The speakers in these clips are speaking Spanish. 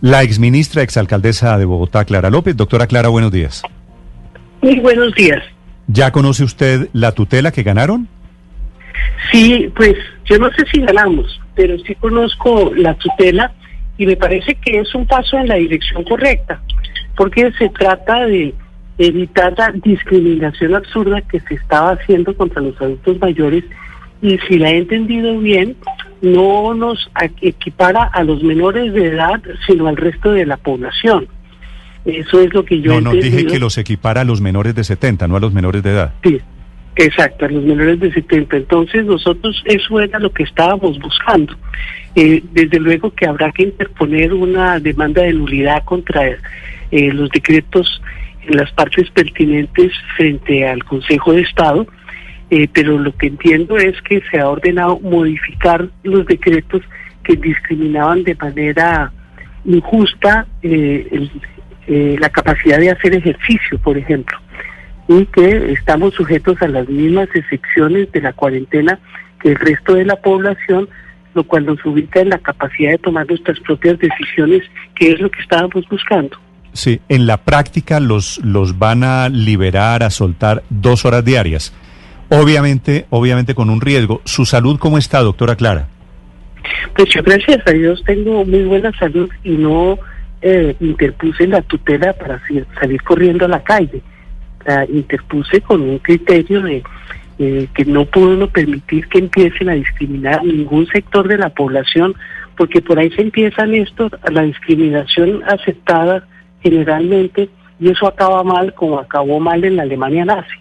La exministra, exalcaldesa de Bogotá, Clara López. Doctora Clara, buenos días. Muy buenos días. ¿Ya conoce usted la tutela que ganaron? Sí, pues yo no sé si ganamos, pero sí conozco la tutela y me parece que es un paso en la dirección correcta, porque se trata de evitar la discriminación absurda que se estaba haciendo contra los adultos mayores y si la he entendido bien, no nos equipara a los menores de edad, sino al resto de la población. Eso es lo que yo... No, no, dije que los equipara a los menores de 70, no a los menores de edad. Sí, exacto, a los menores de 70. Entonces nosotros eso era lo que estábamos buscando. Eh, desde luego que habrá que interponer una demanda de nulidad contra eh, los decretos en las partes pertinentes frente al Consejo de Estado, eh, pero lo que entiendo es que se ha ordenado modificar los decretos que discriminaban de manera injusta eh, eh, la capacidad de hacer ejercicio, por ejemplo, y que estamos sujetos a las mismas excepciones de la cuarentena que el resto de la población, lo cual nos ubica en la capacidad de tomar nuestras propias decisiones, que es lo que estábamos buscando. Sí, en la práctica los, los van a liberar, a soltar dos horas diarias. Obviamente, obviamente con un riesgo. ¿Su salud cómo está, doctora Clara? Pues yo gracias a Dios tengo muy buena salud y no eh, interpuse la tutela para salir corriendo a la calle. La interpuse con un criterio de eh, que no puedo permitir que empiecen a discriminar ningún sector de la población, porque por ahí se empiezan esto, la discriminación aceptada generalmente, y eso acaba mal como acabó mal en la Alemania nazi.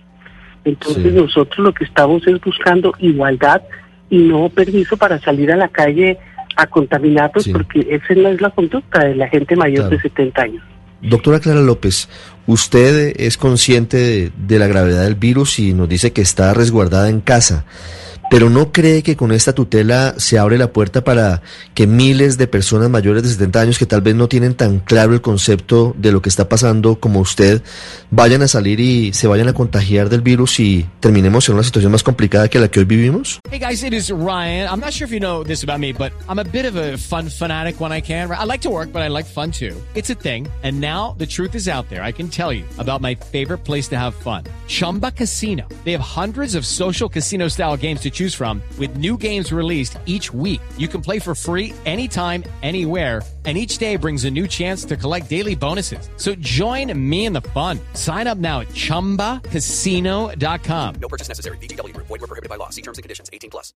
Entonces nosotros lo que estamos es buscando igualdad y no permiso para salir a la calle a contaminarnos, porque esa no es la conducta de la gente mayor de 70 años. Doctora Clara López, usted es consciente de, de la gravedad del virus y nos dice que está resguardada en casa. Pero ¿no cree que con esta tutela se abre la puerta para que miles de personas mayores de 70 años que tal vez no tienen tan claro el concepto de lo que está pasando como usted vayan a salir y se vayan a contagiar del virus y terminemos en una situación más complicada que la que hoy vivimos? Hey guys, it is Ryan. I'm not sure if you know this about me, but I'm a bit of a fun fanatic when I can. I like to work, but I like fun too. It's a thing. And now the truth is out there. I can tell you about my favorite place to have fun. Chumba Casino. They have hundreds of social casino style games to choose from with new games released each week. You can play for free anytime, anywhere, and each day brings a new chance to collect daily bonuses. So join me in the fun. Sign up now at ChumbaCasino.com. No purchase necessary. BGW. Void were prohibited by law. See terms and conditions. 18 plus.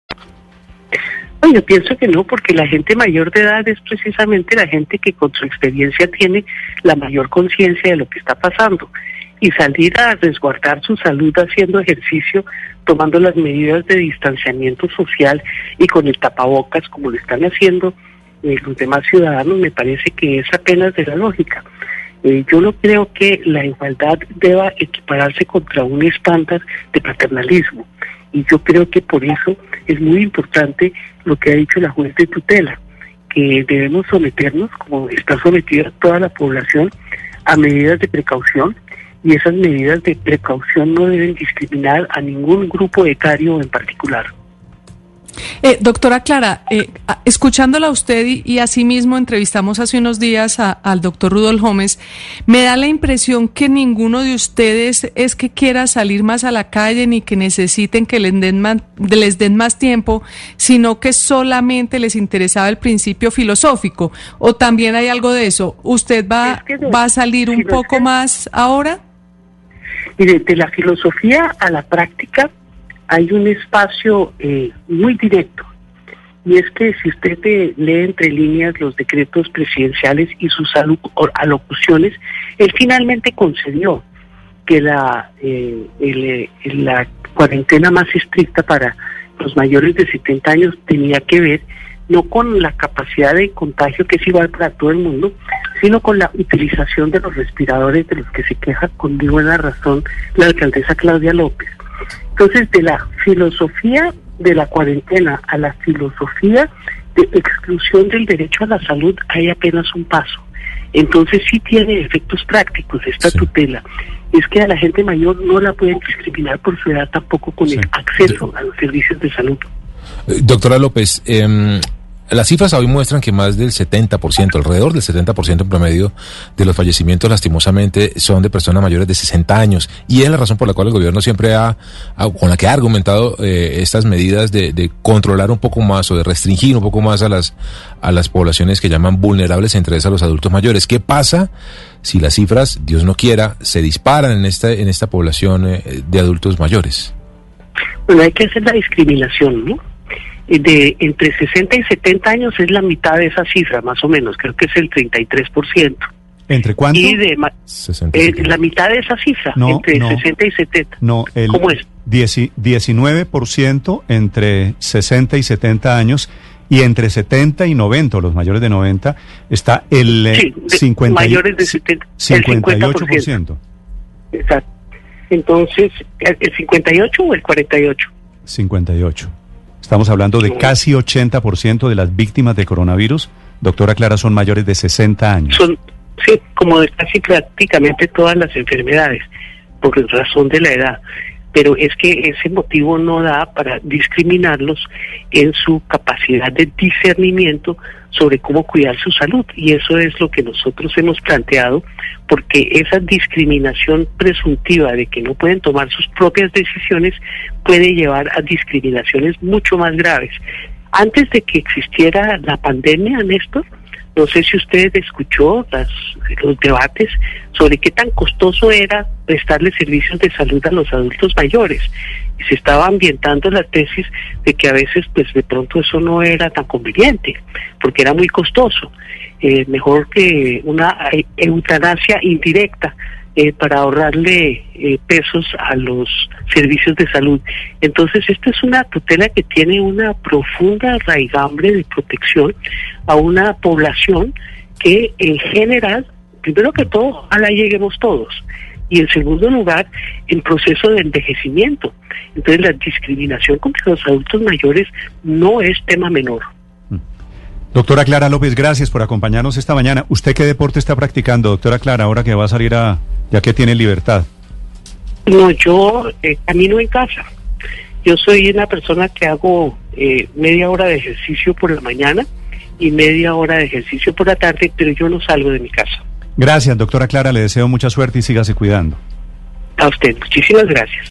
No, yo pienso que no, porque la gente mayor de edad es precisamente la gente que con su experiencia tiene la mayor conciencia de lo que está pasando. Y salir a resguardar su salud haciendo ejercicio, tomando las medidas de distanciamiento social y con el tapabocas como lo están haciendo eh, los demás ciudadanos, me parece que es apenas de la lógica. Eh, yo no creo que la igualdad deba equipararse contra un estándar de paternalismo y yo creo que por eso es muy importante lo que ha dicho la juez de tutela, que debemos someternos, como está sometida toda la población, a medidas de precaución y esas medidas de precaución no deben discriminar a ningún grupo etario en particular. Eh, doctora Clara, eh, escuchándola a usted y, y asimismo entrevistamos hace unos días al doctor Rudolf Gómez, me da la impresión que ninguno de ustedes es que quiera salir más a la calle ni que necesiten que les den más, les den más tiempo, sino que solamente les interesaba el principio filosófico. ¿O también hay algo de eso? ¿Usted va, va a salir un poco más ahora? Y de, la filosofía a la práctica hay un espacio eh, muy directo. Y es que si usted lee entre líneas los decretos presidenciales y sus alocuciones, él finalmente concedió que la, eh, eh, la cuarentena más estricta para los mayores de 70 años tenía que ver no con la capacidad de contagio que es igual para todo el mundo, sino con la utilización de los respiradores de los que se queja con muy buena razón la alcaldesa Claudia López. Entonces, de la filosofía de la cuarentena a la filosofía de exclusión del derecho a la salud hay apenas un paso. Entonces sí tiene efectos prácticos esta tutela. Es que a la gente mayor no la pueden discriminar por su edad tampoco con el acceso a los servicios de salud. Eh, doctora López, eh, las cifras hoy muestran que más del 70%, alrededor del 70% en promedio de los fallecimientos lastimosamente son de personas mayores de 60 años y es la razón por la cual el gobierno siempre ha, con la que ha argumentado eh, estas medidas de, controlar un poco más o de restringir un poco más a las, a las poblaciones que llaman vulnerables, entre esas a los adultos mayores. ¿Qué pasa si las cifras, Dios no quiera, se disparan en esta, en esta población eh, de adultos mayores? Bueno, hay que hacer la discriminación, ¿no? De entre 60 y 70 años es la mitad de esa cifra, más o menos, creo que es el 33%. ¿Entre cuánto? Y de eh, la mitad de esa cifra, entre 60 y 70. No, el ¿Cómo es? 19% entre 60 y 70 años y entre 70 y 90, los mayores de 90, está el, sí, de 50, mayores de 70, 58%. Exacto. Entonces, ¿el 58 o el 48? 58. Estamos hablando de casi 80% de las víctimas de coronavirus, doctora Clara, son mayores de 60 años. Son, sí, como de casi prácticamente todas las enfermedades, por razón de la edad pero es que ese motivo no da para discriminarlos en su capacidad de discernimiento sobre cómo cuidar su salud. Y eso es lo que nosotros hemos planteado, porque esa discriminación presuntiva de que no pueden tomar sus propias decisiones puede llevar a discriminaciones mucho más graves. Antes de que existiera la pandemia, Néstor, no sé si usted escuchó las, los debates sobre qué tan costoso era prestarle servicios de salud a los adultos mayores. Y se estaba ambientando la tesis de que a veces, pues de pronto eso no era tan conveniente, porque era muy costoso. Eh, mejor que una eutanasia indirecta eh, para ahorrarle eh, pesos a los servicios de salud. Entonces, esta es una tutela que tiene una profunda raigambre de protección a una población que en general, primero que todo, a la lleguemos todos. Y en segundo lugar, en proceso de envejecimiento. Entonces, la discriminación contra los adultos mayores no es tema menor. Doctora Clara López, gracias por acompañarnos esta mañana. ¿Usted qué deporte está practicando, doctora Clara, ahora que va a salir a, ya que tiene libertad? No, yo eh, camino en casa. Yo soy una persona que hago eh, media hora de ejercicio por la mañana y media hora de ejercicio por la tarde, pero yo no salgo de mi casa. Gracias, doctora Clara. Le deseo mucha suerte y sígase cuidando. A usted, muchísimas gracias.